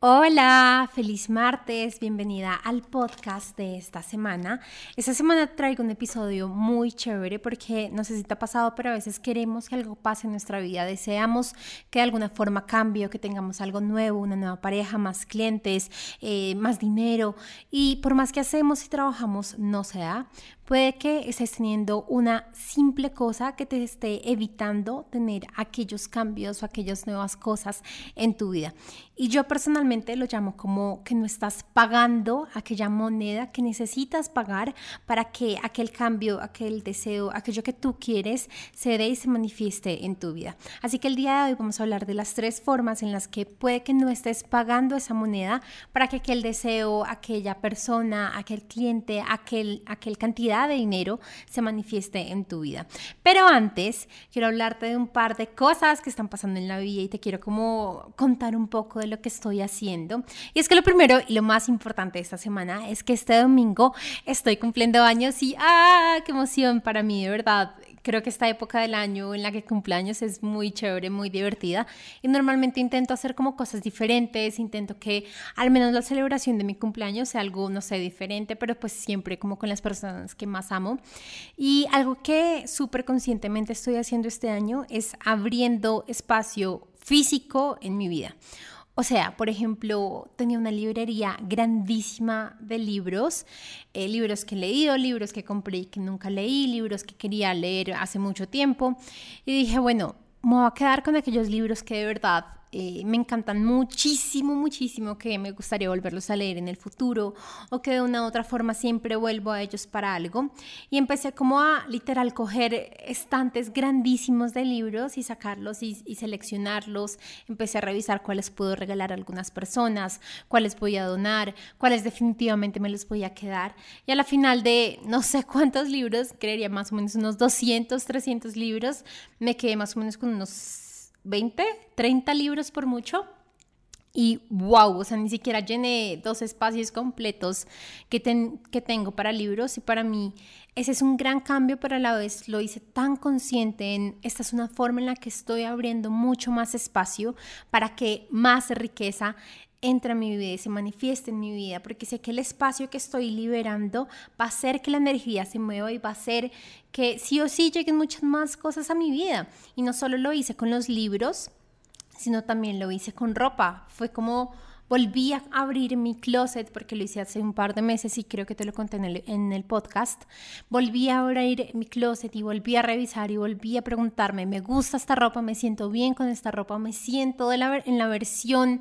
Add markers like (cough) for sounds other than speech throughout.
Hola, feliz martes, bienvenida al podcast de esta semana. Esta semana traigo un episodio muy chévere porque no sé si te ha pasado, pero a veces queremos que algo pase en nuestra vida, deseamos que de alguna forma cambie que tengamos algo nuevo, una nueva pareja, más clientes, eh, más dinero y por más que hacemos y trabajamos no se da. Puede que estés teniendo una simple cosa que te esté evitando tener aquellos cambios o aquellas nuevas cosas en tu vida. Y yo personalmente lo llamo como que no estás pagando aquella moneda que necesitas pagar para que aquel cambio, aquel deseo, aquello que tú quieres se dé y se manifieste en tu vida. Así que el día de hoy vamos a hablar de las tres formas en las que puede que no estés pagando esa moneda para que aquel deseo, aquella persona, aquel cliente, aquel, aquel cantidad de dinero se manifieste en tu vida. Pero antes, quiero hablarte de un par de cosas que están pasando en la vida y te quiero como contar un poco de lo que estoy haciendo. Y es que lo primero y lo más importante de esta semana es que este domingo estoy cumpliendo años y ¡ah! ¡Qué emoción para mí, de verdad! Creo que esta época del año en la que cumpleaños es muy chévere, muy divertida y normalmente intento hacer como cosas diferentes, intento que al menos la celebración de mi cumpleaños sea algo, no sé, diferente, pero pues siempre como con las personas que más amo. Y algo que súper conscientemente estoy haciendo este año es abriendo espacio físico en mi vida. O sea, por ejemplo, tenía una librería grandísima de libros, eh, libros que he leído, libros que compré y que nunca leí, libros que quería leer hace mucho tiempo. Y dije, bueno, me voy a quedar con aquellos libros que de verdad eh, me encantan muchísimo, muchísimo, que me gustaría volverlos a leer en el futuro o que de una u otra forma siempre vuelvo a ellos para algo. Y empecé como a literal coger estantes grandísimos de libros y sacarlos y, seleccionarlos. Empecé a revisar cuáles puedo regalar a algunas personas, cuáles voy a donar, cuáles definitivamente me los voy a quedar. Y a la final de no sé cuántos libros, creería más o menos unos 200, 300 libros, me quedé más o menos con unos 20, 30 libros por mucho. Y wow, o sea, ni siquiera llené dos espacios completos que, que tengo para libros y para mí ese es un gran cambio, pero a la vez lo hice tan consciente en esta es una forma en la que estoy abriendo mucho más espacio para que más riqueza entre en mi vida y se manifieste en mi vida, porque sé que el espacio que estoy liberando va a hacer que la energía se mueva y va a hacer que sí o sí lleguen muchas más cosas a mi vida. Y no solo lo hice con los libros, sino también lo hice con ropa. Fue como volví a abrir mi closet porque lo hice hace un par de meses y creo que te lo conté en el, podcast. Volví a abrir mi closet y volví a revisar y volví a preguntarme, ¿me gusta esta ropa? ¿Me siento bien con esta ropa? ¿Me siento en la versión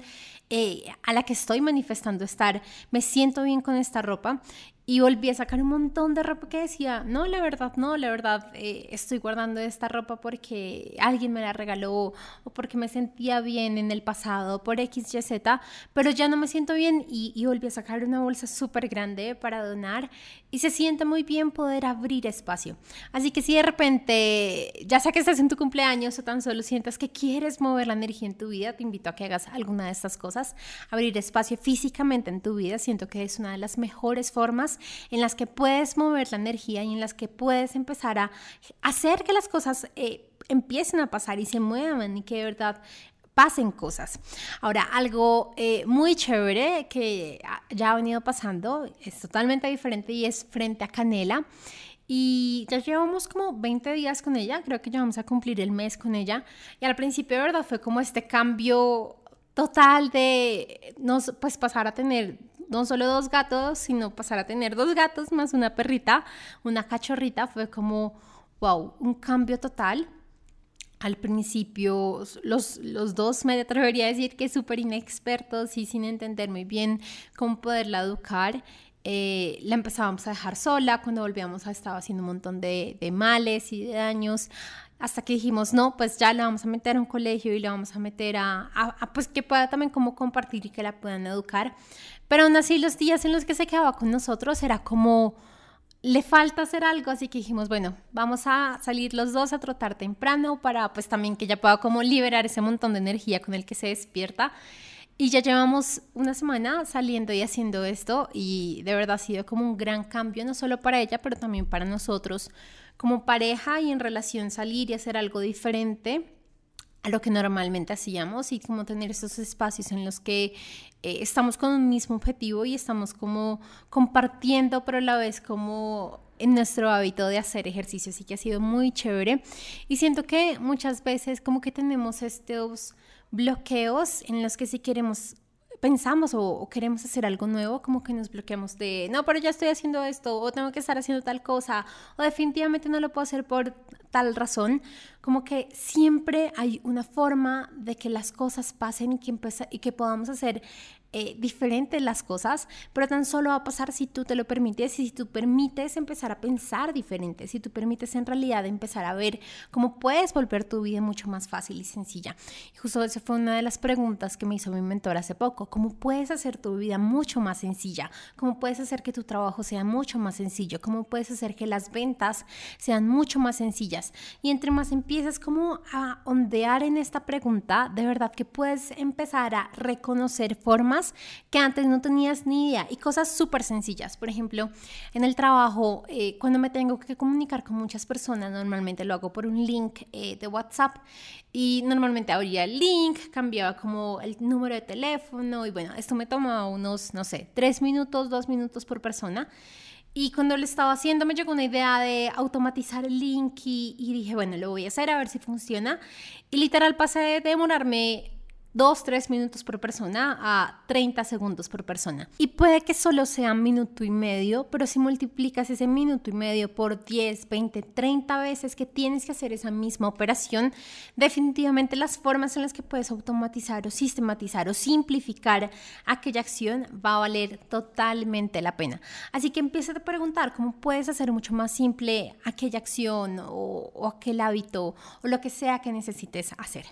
eh, a la que estoy manifestando estar, me siento bien con esta ropa y volví a sacar un montón de ropa que decía, no, la verdad, no, la verdad, eh, estoy guardando esta ropa porque alguien me la regaló o porque me sentía bien en el pasado por X, Y, Z, pero ya no me siento bien y, y volví a sacar una bolsa súper grande para donar y se siente muy bien poder abrir espacio. Así que si de repente, ya sea que estés en tu cumpleaños o tan solo sientas que quieres mover la energía en tu vida, te invito a que hagas alguna de estas cosas, abrir espacio físicamente en tu vida, siento que es una de las mejores formas en las que puedes mover la energía y en las que puedes empezar a hacer que las cosas eh, empiecen a pasar y se muevan y que de verdad pasen cosas. Ahora, algo eh, muy chévere que ya ha venido pasando, es totalmente diferente y es frente a Canela. Y ya llevamos como 20 días con ella, creo que ya vamos a cumplir el mes con ella. Y al principio, de verdad, fue como este cambio total de nos, pues pasar a tener no solo dos gatos, sino pasar a tener dos gatos más una perrita, una cachorrita, fue como, wow, un cambio total. Al principio, los, los dos me atrevería a decir que súper inexpertos y sin entender muy bien cómo poderla educar. Eh, la empezábamos a dejar sola, cuando volvíamos a estaba haciendo un montón de, de, males y de daños, hasta que dijimos, no, pues ya la vamos a meter a un colegio y la vamos a meter a, a, pues que pueda también como compartir y que la puedan educar. Pero aún así los días en los que se quedaba con nosotros era como, le falta hacer algo, así que dijimos, bueno, vamos a salir los dos a trotar temprano para pues también que ella pueda como liberar ese montón de energía con el que se despierta. Y ya llevamos una semana saliendo y haciendo esto y de verdad ha sido como un gran cambio, no solo para ella, pero también para nosotros como pareja y en relación salir y hacer algo diferente a lo que normalmente hacíamos y como tener esos espacios en los que eh, estamos con un mismo objetivo y estamos como compartiendo, pero a la vez como en nuestro hábito de hacer ejercicio, así que ha sido muy chévere. Y siento que muchas veces como que tenemos estos bloqueos en los que si queremos pensamos o, queremos hacer algo nuevo, como que nos bloqueamos de, no, pero ya estoy haciendo esto, o tengo que estar haciendo tal cosa, o definitivamente no lo puedo hacer por tal razón, como que siempre hay una forma de que las cosas pasen y que, y que podamos hacer eh, diferentes las cosas, pero tan solo va a pasar si tú te lo permites y si tú permites empezar a pensar diferente, si tú permites en realidad empezar a ver cómo puedes volver tu vida mucho más fácil y sencilla. Y justo esa fue una de las preguntas que me hizo mi mentor hace poco, ¿cómo puedes hacer tu vida mucho más sencilla? ¿Cómo puedes hacer que tu trabajo sea mucho más sencillo? ¿Cómo puedes hacer que las ventas sean mucho más sencillas? Y entre más empiezas como a ondear en esta pregunta, de verdad que puedes empezar a reconocer formas que antes no tenías ni idea y cosas súper sencillas. Por ejemplo, en el trabajo, eh, cuando me tengo que comunicar con muchas personas, normalmente lo hago por un link eh, de WhatsApp y normalmente abría el link, cambiaba como el número de teléfono y bueno, esto me tomaba unos, no sé, tres minutos, dos minutos por persona. Y cuando lo estaba haciendo me llegó una idea de automatizar el link y, y, dije, bueno, lo voy a hacer a ver si funciona. Y literal pasé de demorarme 2, 3 minutos por persona a 30 segundos por persona. Y puede que solo sea minuto y medio, pero si multiplicas ese minuto y medio por 10, 20, 30 veces que tienes que hacer esa misma operación, definitivamente las formas en las que puedes automatizar o sistematizar o simplificar aquella acción va a valer totalmente la pena. Así que empieza a preguntar cómo puedes hacer mucho más simple aquella acción o, o aquel hábito o lo que sea que necesites hacer.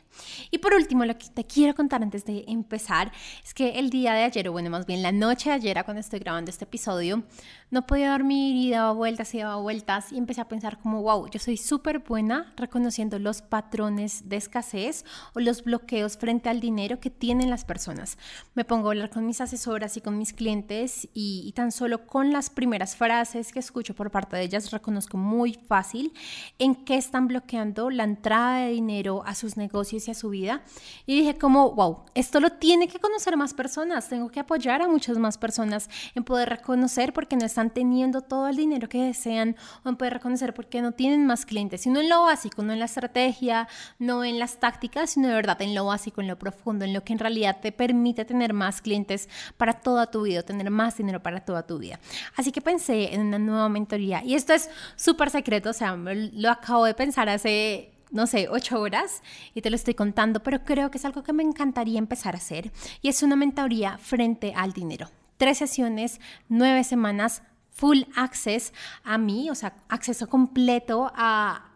Y por último, lo que te quiero contar antes de empezar es que el día de ayer, o bueno, más bien la noche de ayer, cuando estoy grabando este episodio, no podía dormir y daba vueltas y daba vueltas y empecé a pensar como, wow, yo soy súper buena reconociendo los patrones de escasez o los bloqueos frente al dinero que tienen las personas. Me pongo a hablar con mis asesoras y con mis clientes y, tan solo con las primeras frases que escucho por parte de ellas reconozco muy fácil en qué están bloqueando la entrada de dinero a sus negocios y a su vida. Y dije como, wow, esto lo tiene que conocer más personas, tengo que apoyar a muchas más personas en poder reconocer porque no están teniendo todo el dinero que desean o en poder reconocer porque no tienen más clientes, sino en lo básico, no en la estrategia, no en las tácticas, sino de verdad en lo básico, en lo profundo, en lo que en realidad te permite tener más clientes para toda tu vida, tener más dinero para toda tu vida. Así que pensé en una nueva mentoría y esto es súper secreto, o sea, lo acabo de pensar hace no sé, ocho horas y te lo estoy contando, pero creo que es algo que me encantaría empezar a hacer y es una mentoría frente al dinero. Tres sesiones, nueve semanas, full access a mí, o sea, acceso completo a,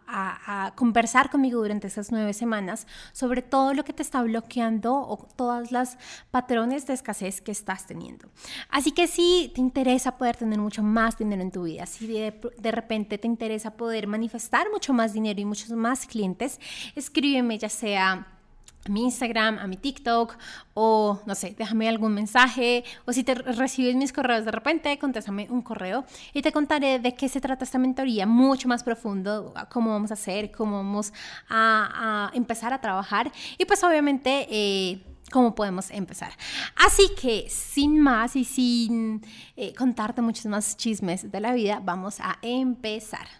conversar conmigo durante esas nueve semanas sobre todo lo que te está bloqueando o todas las patrones de escasez que estás teniendo. Así que si te interesa poder tener mucho más dinero en tu vida, si de repente te interesa poder manifestar mucho más dinero y muchos más clientes, escríbeme ya sea a mi Instagram, a mi TikTok, o no sé, déjame algún mensaje, o si te recibes mis correos de repente, contéstame un correo y te contaré de qué se trata esta mentoría mucho más profundo, cómo vamos a hacer, cómo vamos a, empezar a trabajar y pues obviamente eh, cómo podemos empezar. Así que sin más y sin eh, contarte muchos más chismes de la vida, vamos a empezar.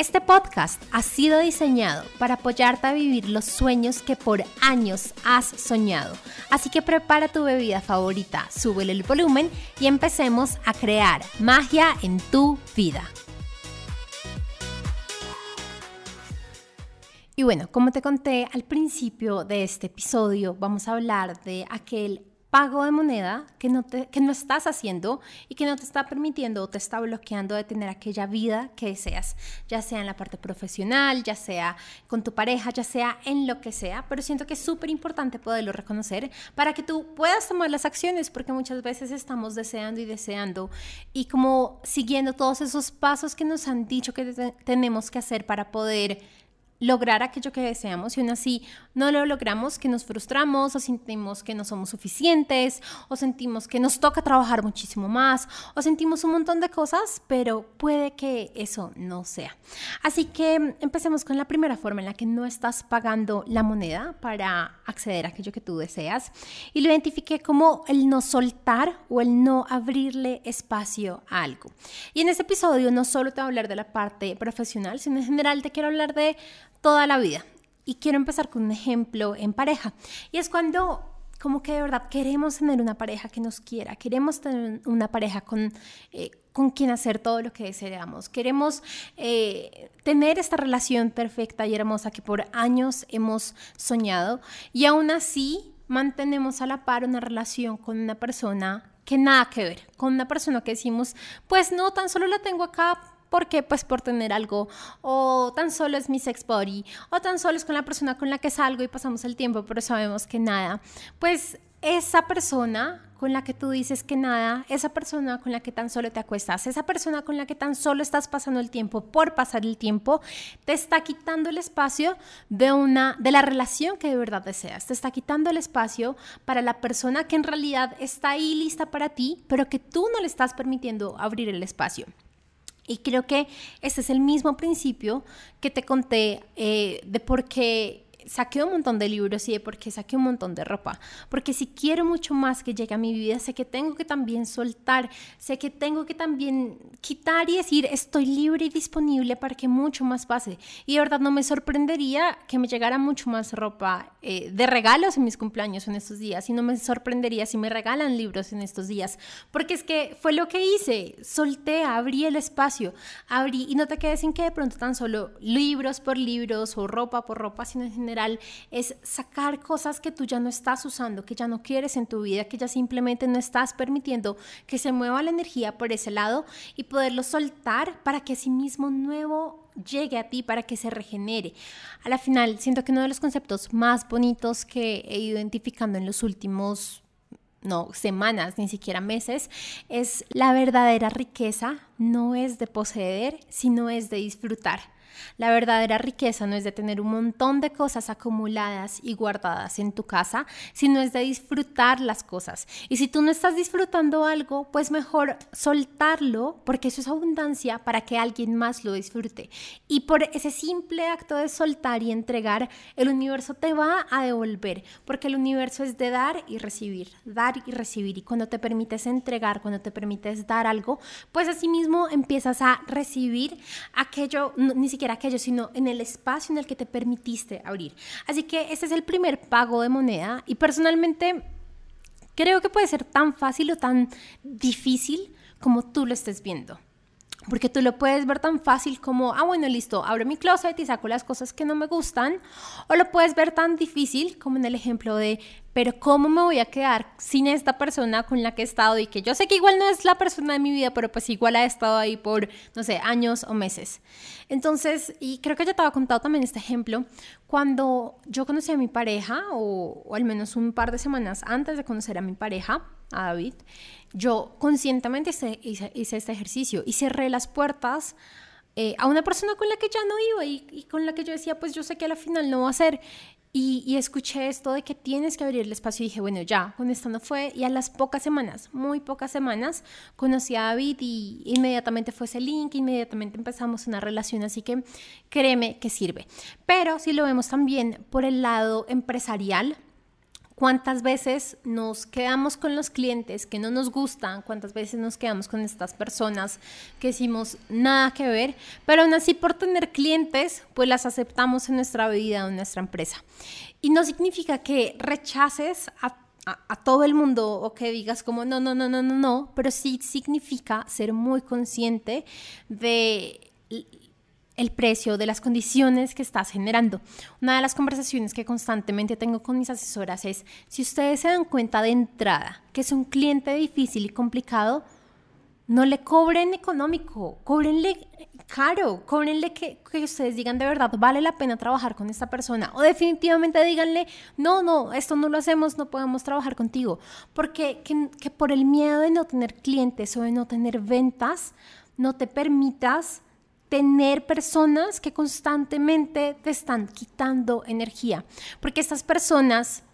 Este podcast ha sido diseñado para apoyarte a vivir los sueños que por años has soñado. Así que prepara tu bebida favorita, súbele el volumen y empecemos a crear magia en tu vida. Y bueno, como te conté al principio de este episodio, vamos a hablar de aquel pago de moneda que no, te, que no estás haciendo y que no te está permitiendo o te está bloqueando de tener aquella vida que deseas, ya sea en la parte profesional, ya sea con tu pareja, ya sea en lo que sea, pero siento que es súper importante poderlo reconocer para que tú puedas tomar las acciones, porque muchas veces estamos deseando y deseando y como siguiendo todos esos pasos que nos han dicho que tenemos que hacer para poder lograr aquello que deseamos y aún así no lo logramos, que nos frustramos o sentimos que no somos suficientes o sentimos que nos toca trabajar muchísimo más o sentimos un montón de cosas, pero puede que eso no sea. Así que empecemos con la primera forma en la que no estás pagando la moneda para acceder a aquello que tú deseas y lo identifiqué como el no soltar o el no abrirle espacio a algo. Y en este episodio no solo te voy a hablar de la parte profesional, sino en general te quiero hablar de toda la vida. Y quiero empezar con un ejemplo en pareja. Y es cuando como que de verdad queremos tener una pareja que nos quiera, queremos tener una pareja con, eh, con quien hacer todo lo que deseamos, queremos eh, tener esta relación perfecta y hermosa que por años hemos soñado y aún así mantenemos a la par una relación con una persona que nada que ver, con una persona que decimos, pues no, tan solo la tengo acá ¿Por qué? Pues por tener algo, o tan solo es mi sex body, o tan solo es con la persona con la que salgo y pasamos el tiempo, pero sabemos que nada. Pues esa persona con la que tú dices que nada, esa persona con la que tan solo te acuestas, esa persona con la que tan solo estás pasando el tiempo por pasar el tiempo, te está quitando el espacio de una de la relación que de verdad deseas. Te está quitando el espacio para la persona que en realidad está ahí lista para ti, pero que tú no le estás permitiendo abrir el espacio. Y creo que ese es el mismo principio que te conté eh, de por qué saqué un montón de libros y de por qué saqué un montón de ropa. Porque si quiero mucho más que llegue a mi vida, sé que tengo que también soltar, sé que tengo que también quitar y decir, estoy libre y disponible para que mucho más pase. Y de verdad no me sorprendería que me llegara mucho más ropa eh, de regalos en mis cumpleaños en estos días. Y no me sorprendería si me regalan libros en estos días. Porque es que fue lo que hice. Solté, abrí el espacio, abrí y no te quedes sin que de pronto tan solo libros por libros o ropa por ropa, sino en general es sacar cosas que tú ya no estás usando, que ya no quieres en tu vida, que ya simplemente no estás permitiendo que se mueva la energía por ese lado y poderlo soltar para que sí mismo nuevo llegue a ti para que se regenere. A la final, siento que uno de los conceptos más bonitos que he ido identificando en los últimos no semanas, ni siquiera meses, es la verdadera riqueza no es de poseer, sino es de disfrutar. La verdadera riqueza no es de tener un montón de cosas acumuladas y guardadas en tu casa, sino es de disfrutar las cosas. Y si tú no estás disfrutando algo, pues mejor soltarlo, porque eso es abundancia para que alguien más lo disfrute. Y por ese simple acto de soltar y entregar, el universo te va a devolver, porque el universo es de dar y recibir, dar y recibir. Y cuando te permites entregar, cuando te permites dar algo, pues así mismo empiezas a recibir aquello, ni siquiera aquello, sino en el espacio en el que te permitiste abrir. Así que este es el primer pago de moneda y personalmente creo que puede ser tan fácil o tan difícil como tú lo estés viendo. Porque tú lo puedes ver tan fácil como, ah, bueno, listo, abro mi closet y saco las cosas que no me gustan. O lo puedes ver tan difícil como en el ejemplo de, pero ¿cómo me voy a quedar sin esta persona con la que he estado y que yo sé que igual no es la persona de mi vida, pero pues igual ha estado ahí por, no sé, años o meses? Entonces, y creo que ya te había contado también este ejemplo, cuando yo conocí a mi pareja, o, al menos un par de semanas antes de conocer a mi pareja, a David, yo conscientemente hice, este ejercicio y cerré las puertas eh, a una persona con la que ya no iba y, con la que yo decía, pues yo sé que al final no va a ser. Y, escuché esto de que tienes que abrir el espacio y dije, bueno, ya, con esto no fue. Y a las pocas semanas, muy pocas semanas, conocí a David y inmediatamente fue ese link, inmediatamente empezamos una relación, así que créeme que sirve. Pero si lo vemos también por el lado empresarial, cuántas veces nos quedamos con los clientes que no nos gustan, cuántas veces nos quedamos con estas personas que decimos nada que ver, pero aún así por tener clientes, pues las aceptamos en nuestra vida o en nuestra empresa. Y no significa que rechaces a a, todo el mundo o que digas como no, no, no, no, no, no, pero sí significa ser muy consciente de el precio de las condiciones que estás generando. Una de las conversaciones que constantemente tengo con mis asesoras es, si ustedes se dan cuenta de entrada que es un cliente difícil y complicado, no le cobren económico, cóbrenle caro, cóbrenle que, que ustedes digan de verdad, vale la pena trabajar con esta persona. O definitivamente díganle, no, no, esto no lo hacemos, no podemos trabajar contigo. Porque que, que por el miedo de no tener clientes o de no tener ventas, no te permitas tener personas que constantemente te están quitando energía. Porque estas personas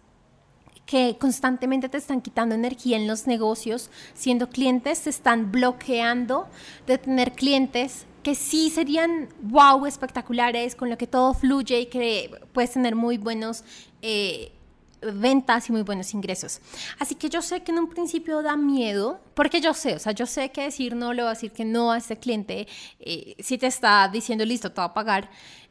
que constantemente te están quitando energía en los negocios, siendo clientes, te están bloqueando de tener clientes que sí serían wow, espectaculares, con lo que todo fluye y que puedes tener muy buenos eh, ventas y muy buenos ingresos. Así que yo sé que en un principio da miedo, porque yo sé, o sea, yo sé que decir no le voy a decir que no a este cliente, eh, si te está diciendo listo, te va a pagar,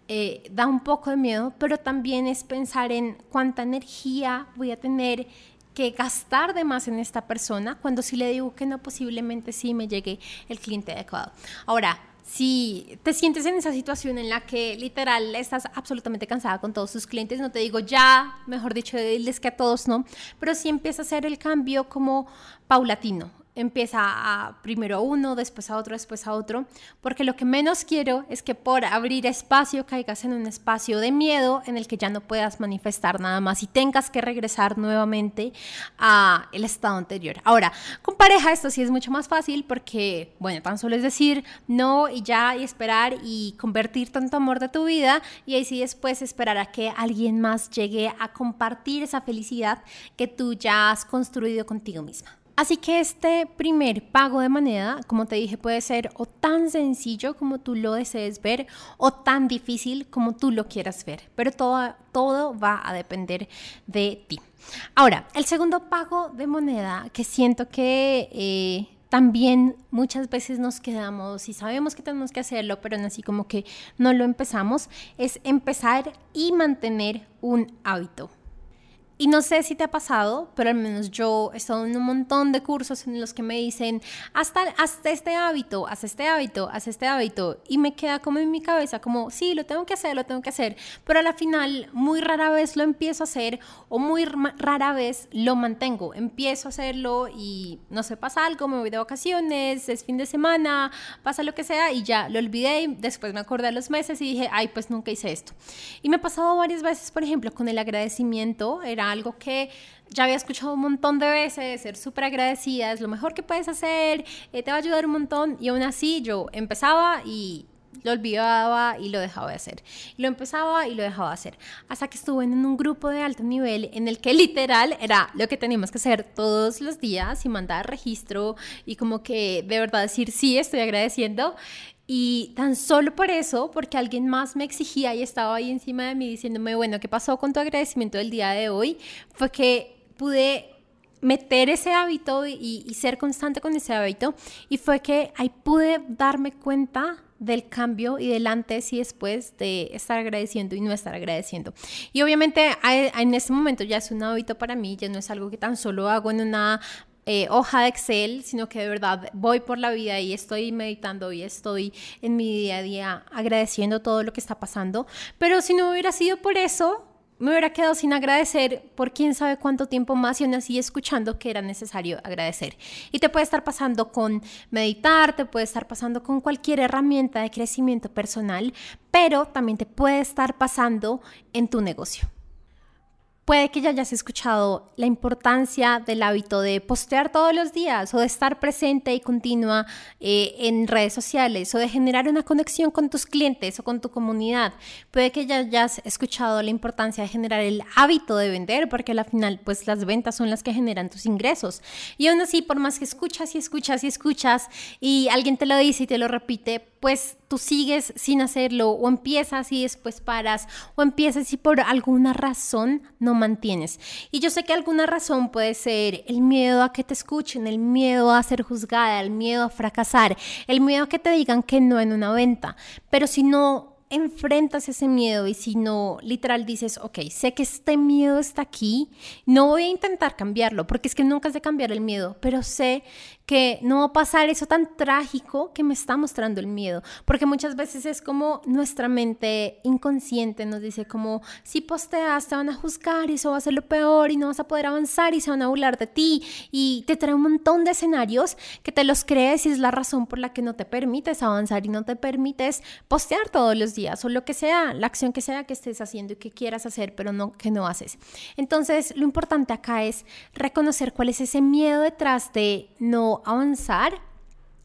eh, da un poco de miedo, pero también es pensar en cuánta energía voy a tener que gastar de más en esta persona cuando si le digo que no, posiblemente sí me llegue el cliente adecuado. Ahora, si te sientes en esa situación en la que literal estás absolutamente cansada con todos tus clientes, no te digo ya, mejor dicho, decirles que a todos no, pero sí empieza a hacer el cambio como paulatino empieza primero a uno, después a otro, después a otro, porque lo que menos quiero es que por abrir espacio caigas en un espacio de miedo en el que ya no puedas manifestar nada más y tengas que regresar nuevamente a el estado anterior. Ahora, con pareja esto sí es mucho más fácil porque, bueno, tan solo es decir no y ya y esperar y convertir tanto amor de tu vida y ahí sí después esperar a que alguien más llegue a compartir esa felicidad que tú ya has construido contigo misma. Así que este primer pago de moneda, como te dije, puede ser o tan sencillo como tú lo desees ver o tan difícil como tú lo quieras ver, pero todo, todo va a depender de ti. Ahora, el segundo pago de moneda que siento que... Eh, también muchas veces nos quedamos y sabemos que tenemos que hacerlo, pero así como que no lo empezamos, es empezar y mantener un hábito. Y no sé si te ha pasado, pero al menos yo he estado en un montón de cursos en los que me dicen, hasta, hasta este hábito, haz este hábito, haz este hábito. Y me queda como en mi cabeza, como, sí, lo tengo que hacer, lo tengo que hacer. Pero a la final, muy rara vez lo empiezo a hacer o muy rara vez lo mantengo. Empiezo a hacerlo y no sé, pasa algo, me voy de vacaciones, es fin de semana, pasa lo que sea y ya lo olvidé. Y después me acordé a los meses y dije, ay, pues nunca hice esto. Y me ha pasado varias veces, por ejemplo, con el agradecimiento. Algo que ya había escuchado un montón de veces, ser súper agradecida, es lo mejor que puedes hacer, eh, te va a ayudar un montón. Y aún así yo empezaba y lo olvidaba y lo dejaba de hacer. lo empezaba y lo dejaba de hacer. Hasta que estuve en un grupo de alto nivel en el que literal era lo que teníamos que hacer todos los días y mandar registro y como que de verdad decir sí, estoy agradeciendo. Y tan solo por eso, porque alguien más me exigía y estaba ahí encima de mí diciéndome, bueno, ¿qué pasó con tu agradecimiento del día de hoy? Fue que pude meter ese hábito y, y, ser constante con ese hábito y fue que ahí pude darme cuenta del cambio y del antes y después de estar agradeciendo y no estar agradeciendo. Y obviamente en este momento ya es un hábito para mí, ya no es algo que tan solo hago en una eh, hoja de Excel, sino que de verdad voy por la vida y estoy meditando y estoy en mi día a día agradeciendo todo lo que está pasando. Pero si no hubiera sido por eso, me hubiera quedado sin agradecer por quién sabe cuánto tiempo más y aún así escuchando que era necesario agradecer. Y te puede estar pasando con meditar, te puede estar pasando con cualquier herramienta de crecimiento personal, pero también te puede estar pasando en tu negocio. Puede que ya hayas escuchado la importancia del hábito de postear todos los días o de estar presente y continua eh, en redes sociales o de generar una conexión con tus clientes o con tu comunidad. Puede que ya hayas escuchado la importancia de generar el hábito de vender porque al final pues las ventas son las que generan tus ingresos. Y aún así, por más que escuchas y escuchas y escuchas y alguien te lo dice y te lo repite, pues tú sigues sin hacerlo o empiezas y después paras o empiezas y por alguna razón no mantienes. Y yo sé que alguna razón puede ser el miedo a que te escuchen, el miedo a ser juzgada, el miedo a fracasar, el miedo a que te digan que no en una venta. Pero si no enfrentas ese miedo y si no literal dices, ok, sé que este miedo está aquí, no voy a intentar cambiarlo, porque es que nunca sé cambiar el miedo, pero sé que no va a pasar eso tan trágico que me está mostrando el miedo, porque muchas veces es como nuestra mente inconsciente nos dice como, si posteas te van a juzgar y eso va a ser lo peor y no vas a poder avanzar y se van a burlar de ti y te trae un montón de escenarios que te los crees y es la razón por la que no te permites avanzar y no te permites postear todos los días o lo que sea, la acción que sea que estés haciendo y que quieras hacer, pero no que no haces. Entonces, lo importante acá es reconocer cuál es ese miedo detrás de no avanzar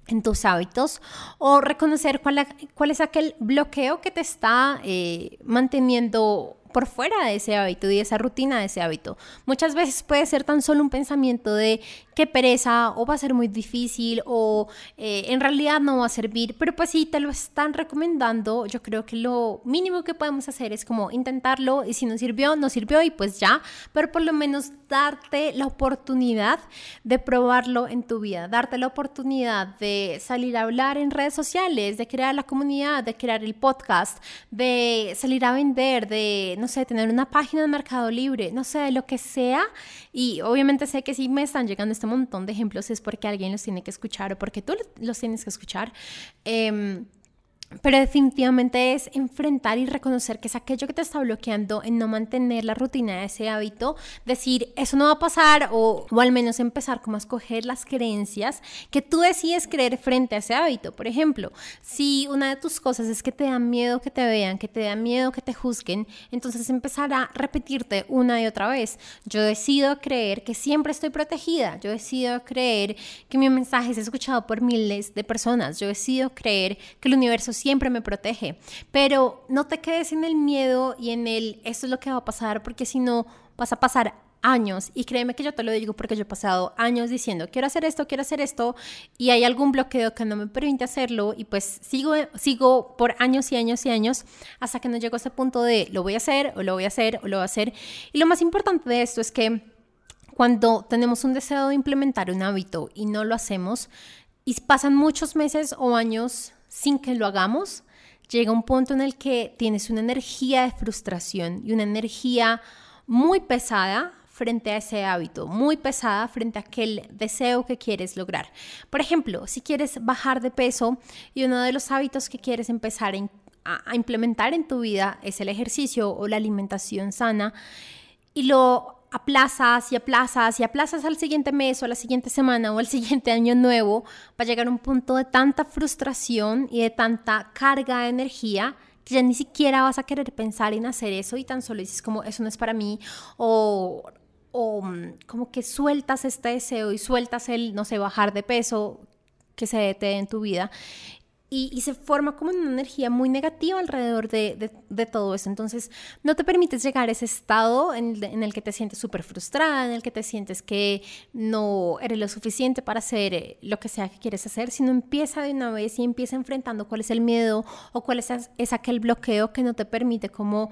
en tus hábitos o reconocer cuál, es aquel bloqueo que te está eh, manteniendo por fuera de ese hábito y esa rutina de ese hábito. Muchas veces puede ser tan solo un pensamiento de qué pereza o va a ser muy difícil o eh, en realidad no va a servir, pero pues si te lo están recomendando, yo creo que lo mínimo que podemos hacer es como intentarlo y si no sirvió, no sirvió y pues ya, pero por lo menos darte la oportunidad de probarlo en tu vida, darte la oportunidad de salir a hablar en redes sociales, de crear la comunidad, de crear el podcast, de salir a vender, de, no sé, tener una página de Mercado Libre, no sé, lo que sea. Y obviamente sé que si me están llegando este montón de ejemplos es porque alguien los tiene que escuchar o porque tú los tienes que escuchar. Eh, pero definitivamente es enfrentar y reconocer que es aquello que te está bloqueando en no mantener la rutina de ese hábito, decir, eso no va a pasar o, o, al menos empezar como a escoger las creencias que tú decides creer frente a ese hábito. Por ejemplo, si una de tus cosas es que te da miedo que te vean, que te da miedo que te juzguen, entonces empezar a repetirte una y otra vez. Yo decido creer que siempre estoy protegida, yo decido creer que mi mensaje es escuchado por miles de personas, yo decido creer que el universo siempre me protege. Pero no te quedes en el miedo y en el esto es lo que va a pasar, porque si no vas a pasar años, y créeme que yo te lo digo porque yo he pasado años diciendo, quiero hacer esto, quiero hacer esto, y hay algún bloqueo que no me permite hacerlo, y pues sigo, sigo por años y años y años hasta que no llego a ese punto de lo voy a hacer, o lo voy a hacer, o lo voy a hacer. Y lo más importante de esto es que cuando tenemos un deseo de implementar un hábito y no lo hacemos, y pasan muchos meses o años sin que lo hagamos, llega un punto en el que tienes una energía de frustración y una energía muy pesada frente a ese hábito, muy pesada frente a aquel deseo que quieres lograr. Por ejemplo, si quieres bajar de peso y uno de los hábitos que quieres empezar a, implementar en tu vida es el ejercicio o la alimentación sana y lo aplazas y aplazas y aplazas al siguiente mes o a la siguiente semana o al siguiente año nuevo, va a llegar a un punto de tanta frustración y de tanta carga de energía que ya ni siquiera vas a querer pensar en hacer eso y tan solo dices como eso no es para mí o, o mm, como que sueltas este deseo y sueltas el, no sé, bajar de peso que se dé en tu vida y, se forma como una energía muy negativa alrededor de, de, todo eso. Entonces, no te permites llegar a ese estado en, en el que te sientes súper frustrada, en el que te sientes que no eres lo suficiente para hacer eh, lo que sea que quieres hacer, sino empieza de una vez y empieza enfrentando cuál es el miedo o cuál es, es aquel bloqueo que no te permite como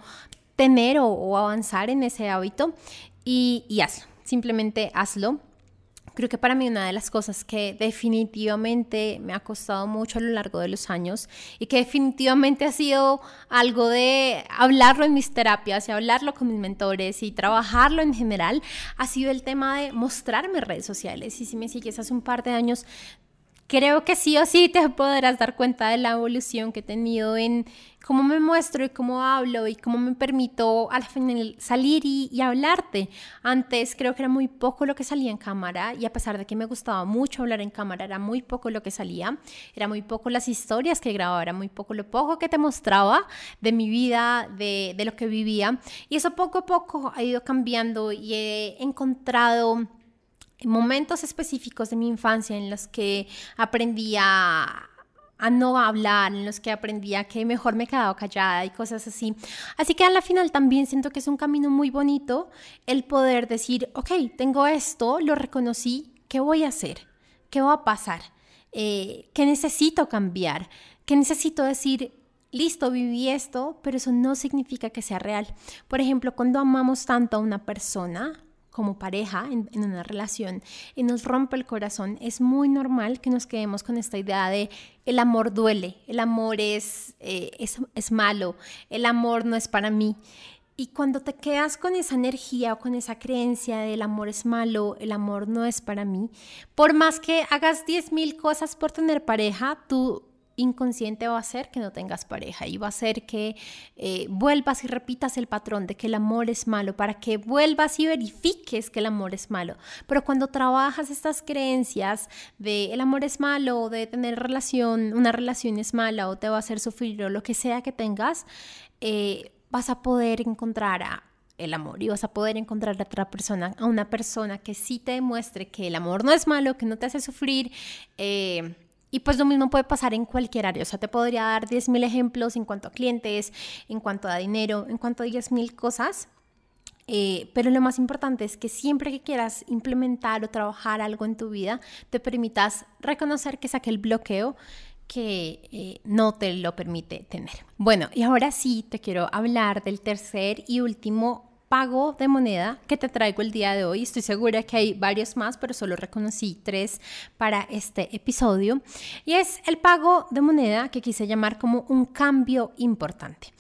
tener o, avanzar en ese hábito y, y hazlo. Simplemente hazlo Creo que para mí una de las cosas que definitivamente me ha costado mucho a lo largo de los años y que definitivamente ha sido algo de hablarlo en mis terapias y hablarlo con mis mentores y trabajarlo en general, ha sido el tema de mostrarme redes sociales. Y si me sigues hace un par de años, creo que sí o sí te podrás dar cuenta de la evolución que he tenido en cómo me muestro y cómo hablo y cómo me permito al final salir y, hablarte. Antes creo que era muy poco lo que salía en cámara y a pesar de que me gustaba mucho hablar en cámara, era muy poco lo que salía, era muy poco las historias que grababa, era muy poco lo poco que te mostraba de mi vida, de, de lo que vivía. Y eso poco a poco ha ido cambiando y he encontrado momentos específicos de mi infancia en los que aprendí a, no hablar, en los que aprendí a que mejor me quedaba callada y cosas así. Así que a la final también siento que es un camino muy bonito el poder decir, ok, tengo esto, lo reconocí, ¿qué voy a hacer? ¿Qué va a pasar? Eh, ¿Qué necesito cambiar? ¿Qué necesito decir? Listo, viví esto, pero eso no significa que sea real. Por ejemplo, cuando amamos tanto a una persona, como pareja en, una relación y nos rompe el corazón, es muy normal que nos quedemos con esta idea de el amor duele, el amor es, eh, es, malo, el amor no es para mí. Y cuando te quedas con esa energía o con esa creencia de el amor es malo, el amor no es para mí, por más que hagas 10.000 cosas por tener pareja, tu inconsciente va a hacer que no tengas pareja y va a hacer que eh, vuelvas y repitas el patrón de que el amor es malo, para que vuelvas y verifiques que el amor es malo. Pero cuando trabajas estas creencias de el amor es malo, de tener relación, una relación es mala o te va a hacer sufrir o lo que sea que tengas, eh, vas a poder encontrar a el amor y vas a poder encontrar a otra persona, a una persona que sí te demuestre que el amor no es malo, que no te hace sufrir. Eh, y pues lo mismo puede pasar en cualquier área. O sea, te podría dar 10.000 ejemplos en cuanto a clientes, en cuanto a dinero, en cuanto a 10.000 cosas. Eh, pero lo más importante es que siempre que quieras implementar o trabajar algo en tu vida, te permitas reconocer que saque el bloqueo que eh, no te lo permite tener. Bueno, y ahora sí te quiero hablar del tercer y último pago de moneda que te traigo el día de hoy. Estoy segura que hay varios más, pero solo reconocí tres para este episodio. Y es el pago de moneda que quise llamar como un cambio importante.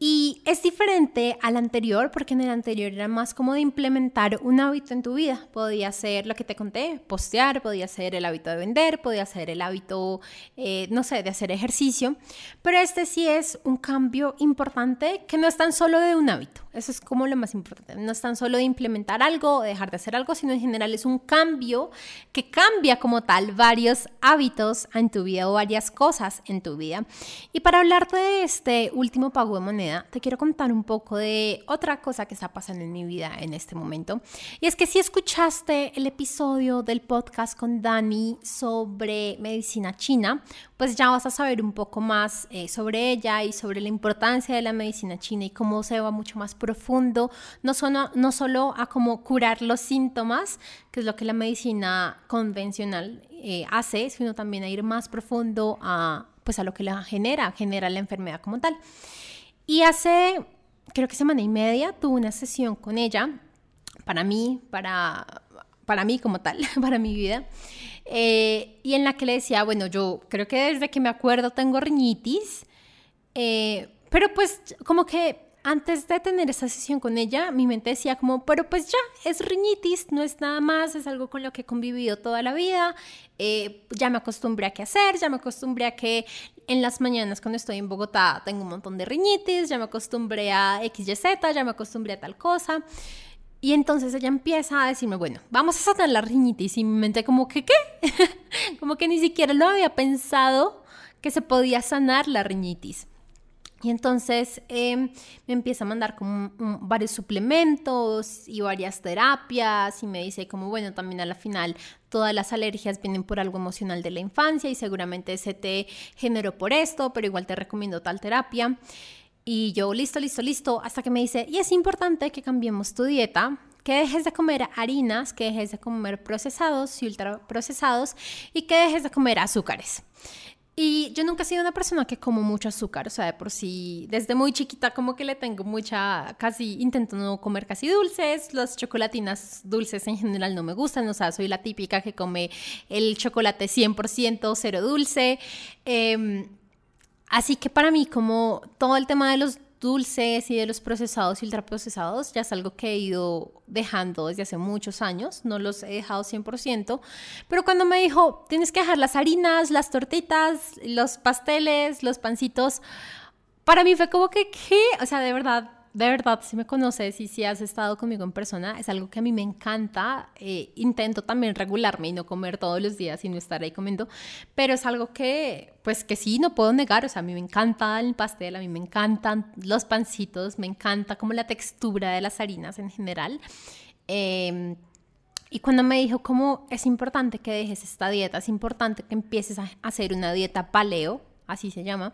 Y es diferente al anterior porque en el anterior era más como de implementar un hábito en tu vida. Podía ser lo que te conté, postear, podía ser el hábito de vender, podía ser el hábito, eh, no sé, de hacer ejercicio. Pero este sí es un cambio importante que no es tan solo de un hábito. Eso es como lo más importante. No es tan solo de implementar algo o dejar de hacer algo, sino en general es un cambio que cambia como tal varios hábitos en tu vida o varias cosas en tu vida. Y para hablarte de este último pago de moneda, te quiero contar un poco de otra cosa que está pasando en mi vida en este momento. Y es que si escuchaste el episodio del podcast con Dani sobre medicina china, pues ya vas a saber un poco más eh, sobre ella y sobre la importancia de la medicina china y cómo se va mucho más profundo, no solo, no solo a cómo curar los síntomas, que es lo que la medicina convencional eh, hace, sino también a ir más profundo a, pues a lo que la genera, genera la enfermedad como tal. Y hace, creo que semana y media, tuve una sesión con ella, para mí, para, para mí como tal, (laughs) para mi vida, eh, y en la que le decía, bueno, yo creo que desde que me acuerdo tengo riñitis, eh, pero pues como que antes de tener esa sesión con ella, mi mente decía como, pero pues ya, es riñitis, no es nada más, es algo con lo que he convivido toda la vida, eh, ya me acostumbré a qué hacer, ya me acostumbré a que en las mañanas cuando estoy en Bogotá tengo un montón de riñitis, ya me acostumbré a XYZ, ya me acostumbré a tal cosa. Y entonces ella empieza a decirme, bueno, vamos a sanar la riñitis. Y mi mente como que, ¿qué? (laughs) como que ni siquiera lo había pensado que se podía sanar la riñitis. Y entonces em, me empieza a mandar como varios suplementos y varias terapias y me dice como, bueno, también a la final todas las alergias vienen por algo emocional de la infancia y seguramente se te generó por esto, pero igual te recomiendo tal terapia. Y yo, listo, listo, listo, hasta que me dice, y es importante que cambiemos tu dieta, que dejes de comer harinas, que dejes de comer procesados y ultraprocesados y que dejes de comer azúcares. Y yo nunca he sido una persona que como mucho azúcar, o sea, de por sí, desde muy chiquita como que le tengo mucha, casi intento no comer casi dulces, las chocolatinas dulces en general no me gustan, o sea, soy la típica que come el chocolate 100% cero dulce. Em, así que para mí como todo el tema de los dulces y de los procesados y ultraprocesados ya es algo que he ido dejando desde hace muchos años, no los he dejado 100%, pero cuando me dijo, tienes que dejar las harinas, las tortitas, los pasteles, los pancitos, para mí fue como que, ¿qué? O sea, de verdad, de verdad, si me conoces y si has estado conmigo en persona, es algo que a mí me encanta. Eh, intento también regularme y no comer todos los días y no estar ahí comiendo, pero es algo que, pues que sí, no puedo negar. O sea, a mí me encanta el pastel, a mí me encantan los pancitos, me encanta como la textura de las harinas en general. Em, y cuando me dijo cómo es importante que dejes esta dieta, es importante que empieces a hacer una dieta paleo, así se llama,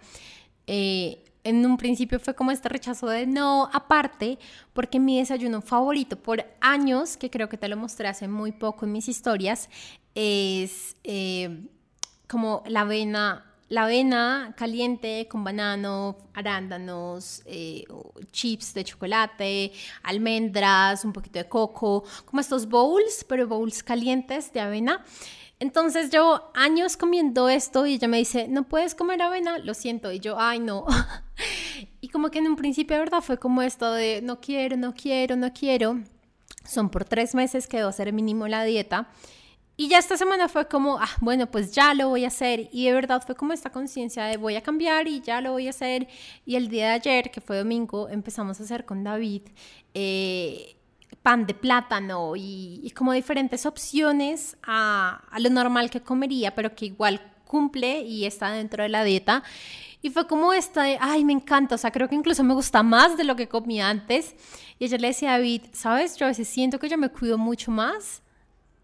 eh, en un principio fue como este rechazo de no, aparte, porque mi desayuno favorito por años, que creo que te lo mostré hace muy poco en mis historias, es eh, como la avena la avena caliente con banano, arándanos, eh, chips de chocolate, almendras, un poquito de coco, como estos bowls, pero bowls calientes de avena. Entonces yo años comiendo esto y ella me dice, no puedes comer avena, lo siento. Y yo, ay no. (laughs) y como que en un principio, ¿verdad? Fue como esto de, no quiero, no quiero, no quiero. Son por tres meses que debo hacer mínimo la dieta. Y ya esta semana fue como, ah, bueno, pues ya lo voy a hacer. Y de verdad fue como esta conciencia de voy a cambiar y ya lo voy a hacer. Y el día de ayer, que fue domingo, empezamos a hacer con David eh, pan de plátano y, como diferentes opciones a, a, lo normal que comería, pero que igual cumple y está dentro de la dieta. Y fue como esta de, ay, me encanta, o sea, creo que incluso me gusta más de lo que comía antes. Y ella le decía a David, ¿sabes? Yo a veces siento que yo me cuido mucho más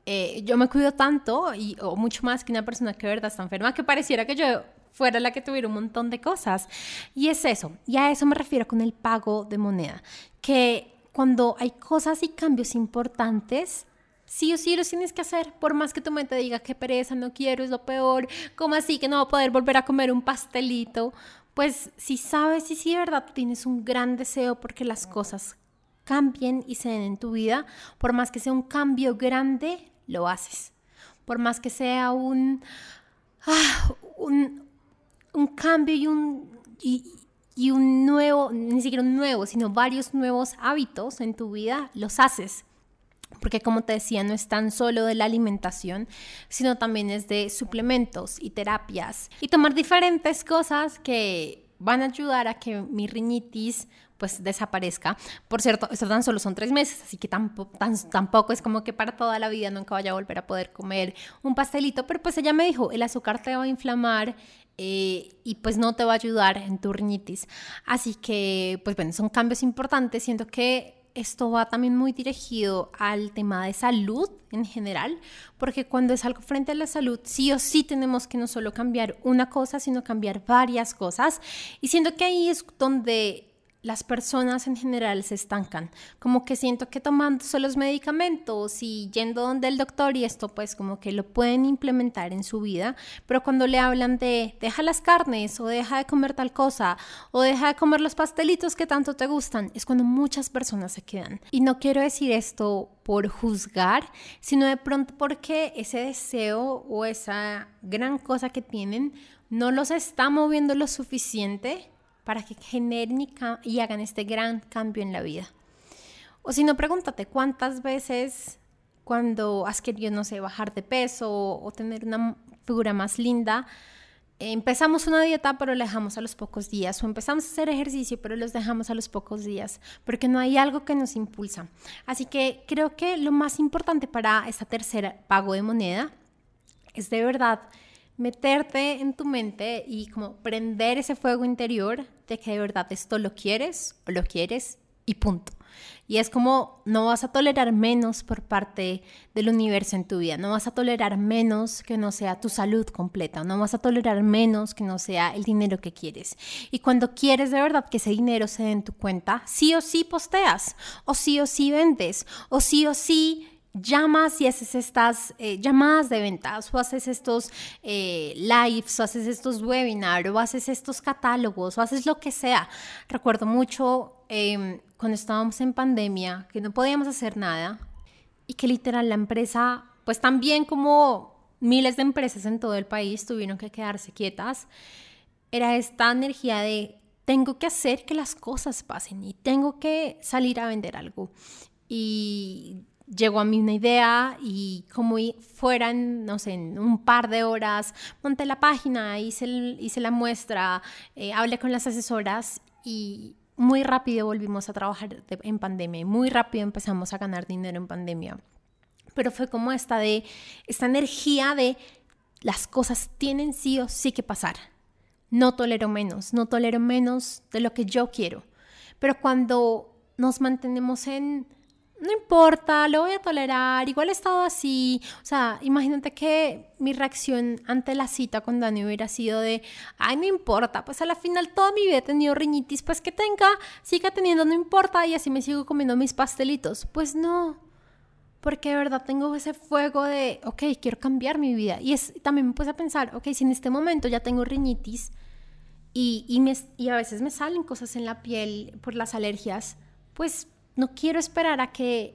eh, yo me cuido tanto y, o mucho más que una persona que de verdad está enferma, que pareciera que yo fuera la que tuviera un montón de cosas. Y es eso, y a eso me refiero con el pago de moneda, que cuando hay cosas y cambios importantes, sí o sí los tienes que hacer, por más que tu mente diga que pereza, no quiero, es lo peor, como así que no va a poder volver a comer un pastelito, pues si sabes y si de verdad tienes un gran deseo porque las cosas cambien y se den en tu vida, por más que sea un cambio grande, lo haces. Por más que sea un, ah, un, cambio y un, un nuevo, ni siquiera un nuevo, sino varios nuevos hábitos en tu vida, los haces. Porque como te decía, no es tan solo de la alimentación, sino también es de suplementos y terapias y tomar diferentes cosas que van a ayudar a que mi rinitis pues desaparezca. Por cierto, esto tan solo son tres meses, así que tampoco, tampoco es como que para toda la vida nunca vaya a volver a poder comer un pastelito, pero pues ella me dijo, el azúcar te va a inflamar, eh, y pues no te va a ayudar en tu rinitis. Así que, pues bueno, son cambios importantes. Siento que esto va también muy dirigido al tema de salud en general, porque cuando es algo frente a la salud, sí o sí tenemos que no solo cambiar una cosa, sino cambiar varias cosas. Y siento que ahí es donde las personas en general se estancan. Como que siento que tomando los medicamentos y yendo donde el doctor y esto pues como que lo pueden implementar en su vida, pero cuando le hablan de deja las carnes o deja de comer tal cosa o deja de comer los pastelitos que tanto te gustan, es cuando muchas personas se quedan. Y no quiero decir esto por juzgar, sino de pronto porque ese deseo o esa gran cosa que tienen no los está moviendo lo suficiente para que generen y, hagan este gran cambio en la vida. O si no, pregúntate cuántas veces cuando has querido, no sé, bajar de peso o tener una figura más linda, empezamos una dieta pero la dejamos a los pocos días o empezamos a hacer ejercicio pero los dejamos a los pocos días porque no hay algo que nos impulsa. Así que creo que lo más importante para esta tercera pago de moneda es de verdad meterte en tu mente y como prender ese fuego interior de que de verdad esto lo quieres o lo quieres y punto. Y es como no vas a tolerar menos por parte del universo en tu vida, no vas a tolerar menos que no sea tu salud completa, no vas a tolerar menos que no sea el dinero que quieres. Y cuando quieres de verdad que ese dinero se dé en tu cuenta, sí o sí posteas, o sí o sí vendes, o sí o sí llamas y haces estas eh, llamadas de ventas o haces estos eh, lives o haces estos webinars o haces estos catálogos o haces lo que sea. Recuerdo mucho em, cuando estábamos en pandemia que no podíamos hacer nada y que literal la empresa, pues también como miles de empresas en todo el país tuvieron que quedarse quietas, era esta energía de tengo que hacer que las cosas pasen y tengo que salir a vender algo. Y llegó a mí una idea y como fueran, no sé, en un par de horas, monté la página, hice, hice la muestra, eh, hablé con las asesoras y muy rápido volvimos a trabajar en pandemia, muy rápido empezamos a ganar dinero en pandemia. Pero fue como esta de, esta energía de las cosas tienen sí o sí que pasar. No tolero menos, no tolero menos de lo que yo quiero. Pero cuando nos mantenemos en no importa, lo voy a tolerar, igual he estado así. O sea, imagínate que mi reacción ante la cita con Dani hubiera sido de, ay, no importa, pues a la final toda mi vida he tenido riñitis, pues que tenga, siga teniendo, no importa, y así me sigo comiendo mis pastelitos. Pues no, porque de verdad tengo ese fuego de, ok, quiero cambiar mi vida. Y es, también me puse a pensar, ok, si en este momento ya tengo rinitis y, y a veces me salen cosas en la piel por las alergias, pues no quiero esperar a que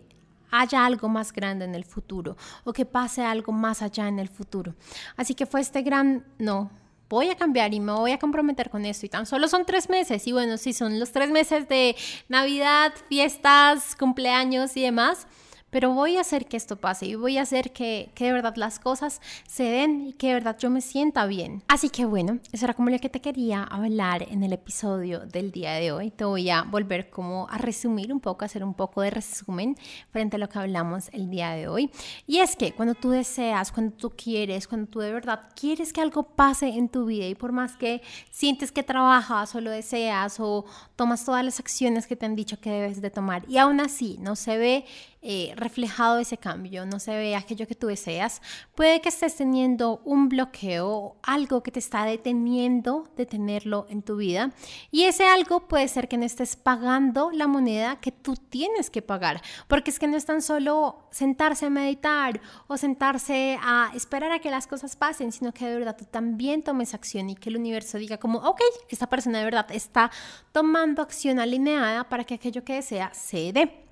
haya algo más grande en el futuro o que pase algo más allá en el futuro. Así que fue este gran, no, voy a cambiar y me voy a comprometer con esto. Y tan solo son tres meses. Y bueno, sí, son los tres meses de Navidad, fiestas, cumpleaños y demás pero voy a hacer que esto pase y voy a hacer que, que, de verdad las cosas se den y que de verdad yo me sienta bien. Así que bueno, eso era como lo que te quería hablar en el episodio del día de hoy. Te voy a volver como a resumir un poco, a hacer un poco de resumen frente a lo que hablamos el día de hoy. Y es que cuando tú deseas, cuando tú quieres, cuando tú de verdad quieres que algo pase en tu vida y por más que sientes que trabajas o lo deseas o tomas todas las acciones que te han dicho que debes de tomar y aún así no se ve eh, reflejado ese cambio, no se ve aquello que tú deseas, puede que estés teniendo un bloqueo, algo que te está deteniendo de tenerlo en tu vida. Y ese algo puede ser que no estés pagando la moneda que tú tienes que pagar, porque es que no es tan solo sentarse a meditar o sentarse a esperar a que las cosas pasen, sino que de verdad tú también tomes acción y que el universo diga como, ok, esta persona de verdad está tomando acción alineada para que aquello que desea se dé.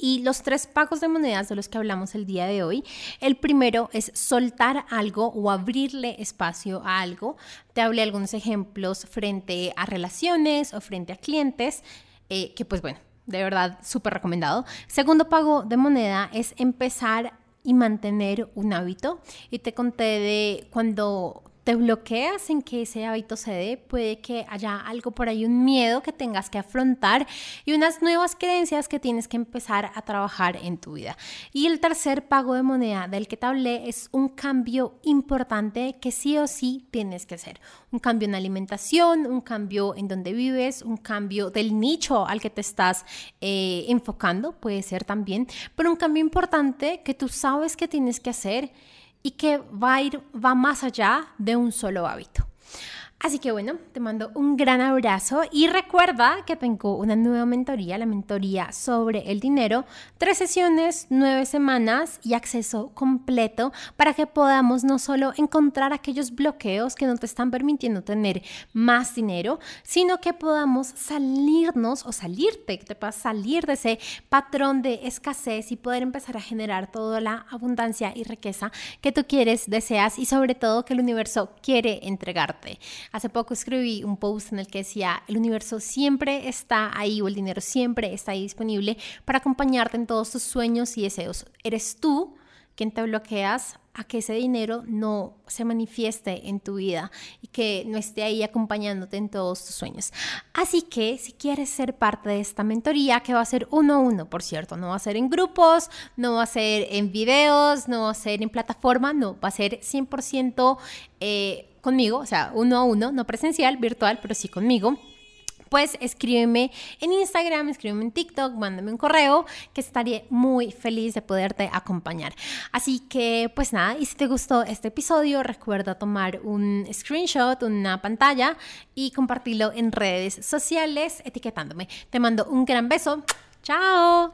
Y los tres pagos de monedas de los que hablamos el día de hoy, el primero es soltar algo o abrirle espacio a algo. Te hablé algunos ejemplos frente a relaciones o frente a clientes, eh, que pues bueno, de verdad súper recomendado. Segundo pago de moneda es empezar y mantener un hábito. Y te conté de cuando te bloqueas en que ese hábito se dé, puede que haya algo por ahí, un miedo que tengas que afrontar y unas nuevas creencias que tienes que empezar a trabajar en tu vida. Y el tercer pago de moneda del que te hablé es un cambio importante que sí o sí tienes que hacer. Un cambio en alimentación, un cambio en donde vives, un cambio del nicho al que te estás eh, enfocando, puede ser también, pero un cambio importante que tú sabes que tienes que hacer y que va a ir, va más allá de un solo hábito. Así que bueno, te mando un gran abrazo y recuerda que tengo una nueva mentoría, la mentoría sobre el dinero, tres sesiones, nueve semanas y acceso completo para que podamos no solo encontrar aquellos bloqueos que no te están permitiendo tener más dinero, sino que podamos salirnos o salirte, que te puedas salir de ese patrón de escasez y poder empezar a generar toda la abundancia y riqueza que tú quieres, deseas y sobre todo que el universo quiere entregarte. Hace poco escribí un post en el que decía, el universo siempre está ahí o el dinero siempre está ahí disponible para acompañarte en todos tus sueños y deseos. Eres tú quien te bloqueas a que ese dinero no se manifieste en tu vida y que no esté ahí acompañándote en todos tus sueños. Así que si quieres ser parte de esta mentoría, que va a ser uno a uno, por cierto, no va a ser en grupos, no va a ser en videos, no va a ser en plataforma, no, va a ser 100% eh, conmigo, o sea, uno a uno, no presencial, virtual, pero sí conmigo pues escríbeme en Instagram, escríbeme en TikTok, mándame un correo, que estaré muy feliz de poderte acompañar. Así que, pues nada, y si te gustó este episodio, recuerda tomar un screenshot, una pantalla y compartirlo en redes sociales etiquetándome. Te mando un gran beso. Chao.